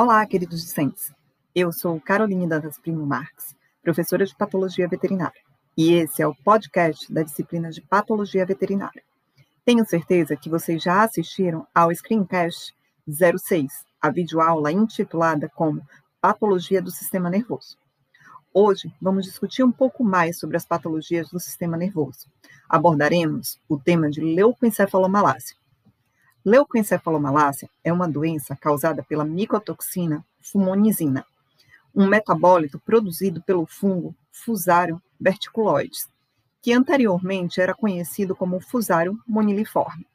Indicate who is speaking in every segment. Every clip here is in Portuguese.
Speaker 1: Olá, queridos discentes. Eu sou Caroline Dantas Primo Marques, professora de Patologia Veterinária, e esse é o podcast da disciplina de Patologia Veterinária. Tenho certeza que vocês já assistiram ao Screencast 06, a videoaula intitulada como Patologia do Sistema Nervoso. Hoje vamos discutir um pouco mais sobre as patologias do sistema nervoso. Abordaremos o tema de leucoencefalomalácia. Leucoencefalomalácia é uma doença causada pela micotoxina fumonizina, um metabólito produzido pelo fungo Fusarium verticuloides, que anteriormente era conhecido como Fusarium moniliforme.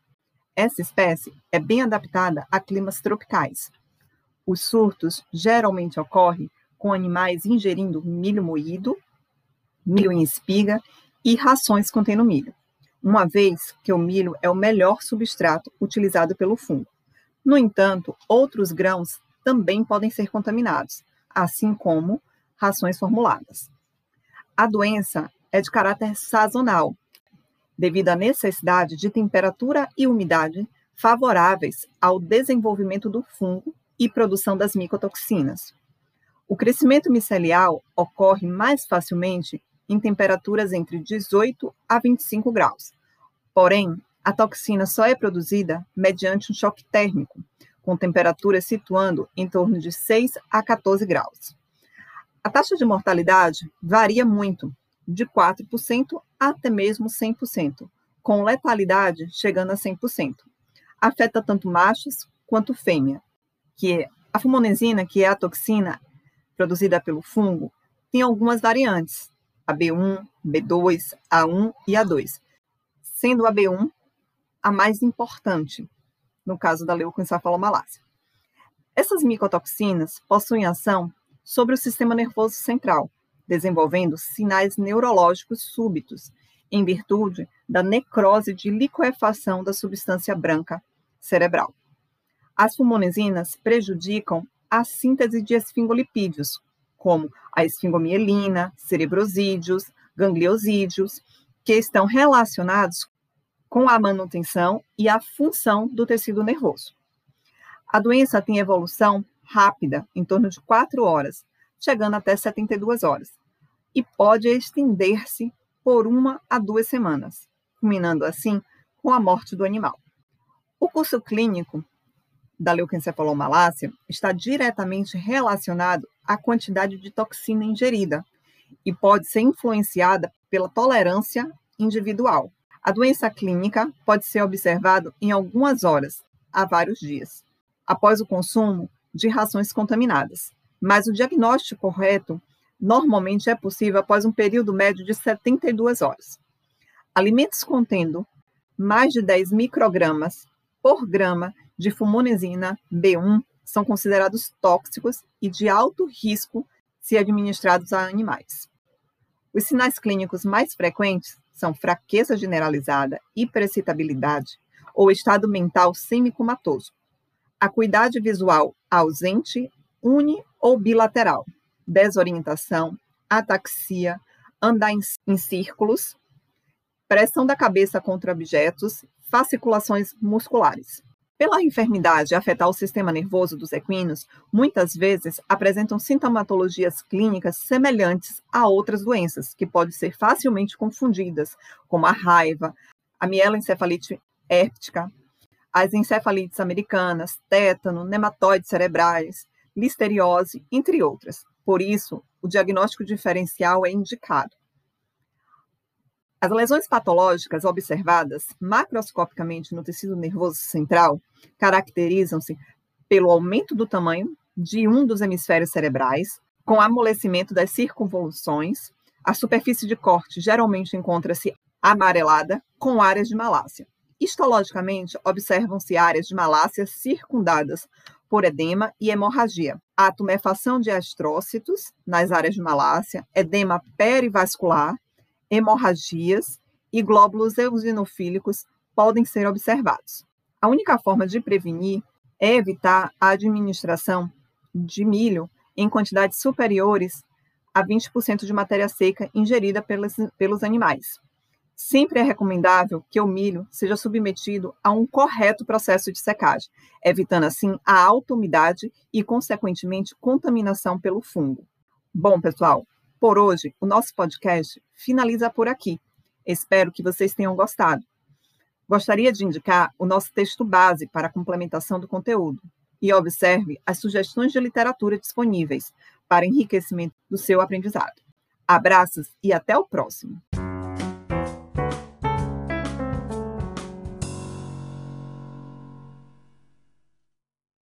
Speaker 1: Essa espécie é bem adaptada a climas tropicais. Os surtos geralmente ocorrem com animais ingerindo milho moído, milho em espiga e rações contendo milho uma vez que o milho é o melhor substrato utilizado pelo fungo. No entanto, outros grãos também podem ser contaminados, assim como rações formuladas. A doença é de caráter sazonal, devido à necessidade de temperatura e umidade favoráveis ao desenvolvimento do fungo e produção das micotoxinas. O crescimento micelial ocorre mais facilmente em temperaturas entre 18 a 25 graus. Porém, a toxina só é produzida mediante um choque térmico, com temperatura situando em torno de 6 a 14 graus. A taxa de mortalidade varia muito, de 4% até mesmo 100%, com letalidade chegando a 100%. Afeta tanto machos quanto fêmea, que é a fumonesina, que é a toxina produzida pelo fungo, tem algumas variantes, a B1, B2, A1 e A2, sendo a B1 a mais importante, no caso da leucoencefalomalácia. Essas micotoxinas possuem ação sobre o sistema nervoso central, desenvolvendo sinais neurológicos súbitos, em virtude da necrose de liquefação da substância branca cerebral. As fumonesinas prejudicam a síntese de esfingolipídios, como a esfingomielina, cerebrosídeos, gangliosídeos, que estão relacionados com a manutenção e a função do tecido nervoso. A doença tem evolução rápida, em torno de 4 horas, chegando até 72 horas, e pode estender-se por uma a duas semanas, culminando assim com a morte do animal. O curso clínico da leucoencefalomalácia está diretamente relacionado à quantidade de toxina ingerida e pode ser influenciada pela tolerância individual. A doença clínica pode ser observada em algumas horas a vários dias, após o consumo de rações contaminadas. Mas o diagnóstico correto normalmente é possível após um período médio de 72 horas. Alimentos contendo mais de 10 microgramas por grama de fumonesina B1 são considerados tóxicos e de alto risco se administrados a animais. Os sinais clínicos mais frequentes são fraqueza generalizada, hiperexcitabilidade ou estado mental semicomatoso, acuidade visual ausente, uni ou bilateral, desorientação, ataxia, andar em, em círculos, pressão da cabeça contra objetos, fasciculações musculares. Pela enfermidade afetar o sistema nervoso dos equinos, muitas vezes apresentam sintomatologias clínicas semelhantes a outras doenças, que podem ser facilmente confundidas, como a raiva, a mieloencefalite héptica, as encefalites americanas, tétano, nematóides cerebrais, listeriose, entre outras. Por isso, o diagnóstico diferencial é indicado. As lesões patológicas observadas macroscopicamente no tecido nervoso central caracterizam-se pelo aumento do tamanho de um dos hemisférios cerebrais, com amolecimento das circunvoluções. A superfície de corte geralmente encontra-se amarelada, com áreas de malácia. Histologicamente, observam-se áreas de malácia circundadas por edema e hemorragia. A tumefação de astrócitos nas áreas de malácia, edema perivascular hemorragias e glóbulos eosinofílicos podem ser observados. A única forma de prevenir é evitar a administração de milho em quantidades superiores a 20% de matéria seca ingerida pelos, pelos animais. Sempre é recomendável que o milho seja submetido a um correto processo de secagem, evitando assim a alta umidade e, consequentemente, contaminação pelo fungo. Bom, pessoal, por hoje o nosso podcast finaliza por aqui. Espero que vocês tenham gostado. Gostaria de indicar o nosso texto base para a complementação do conteúdo e observe as sugestões de literatura disponíveis para enriquecimento do seu aprendizado. Abraços e até o próximo!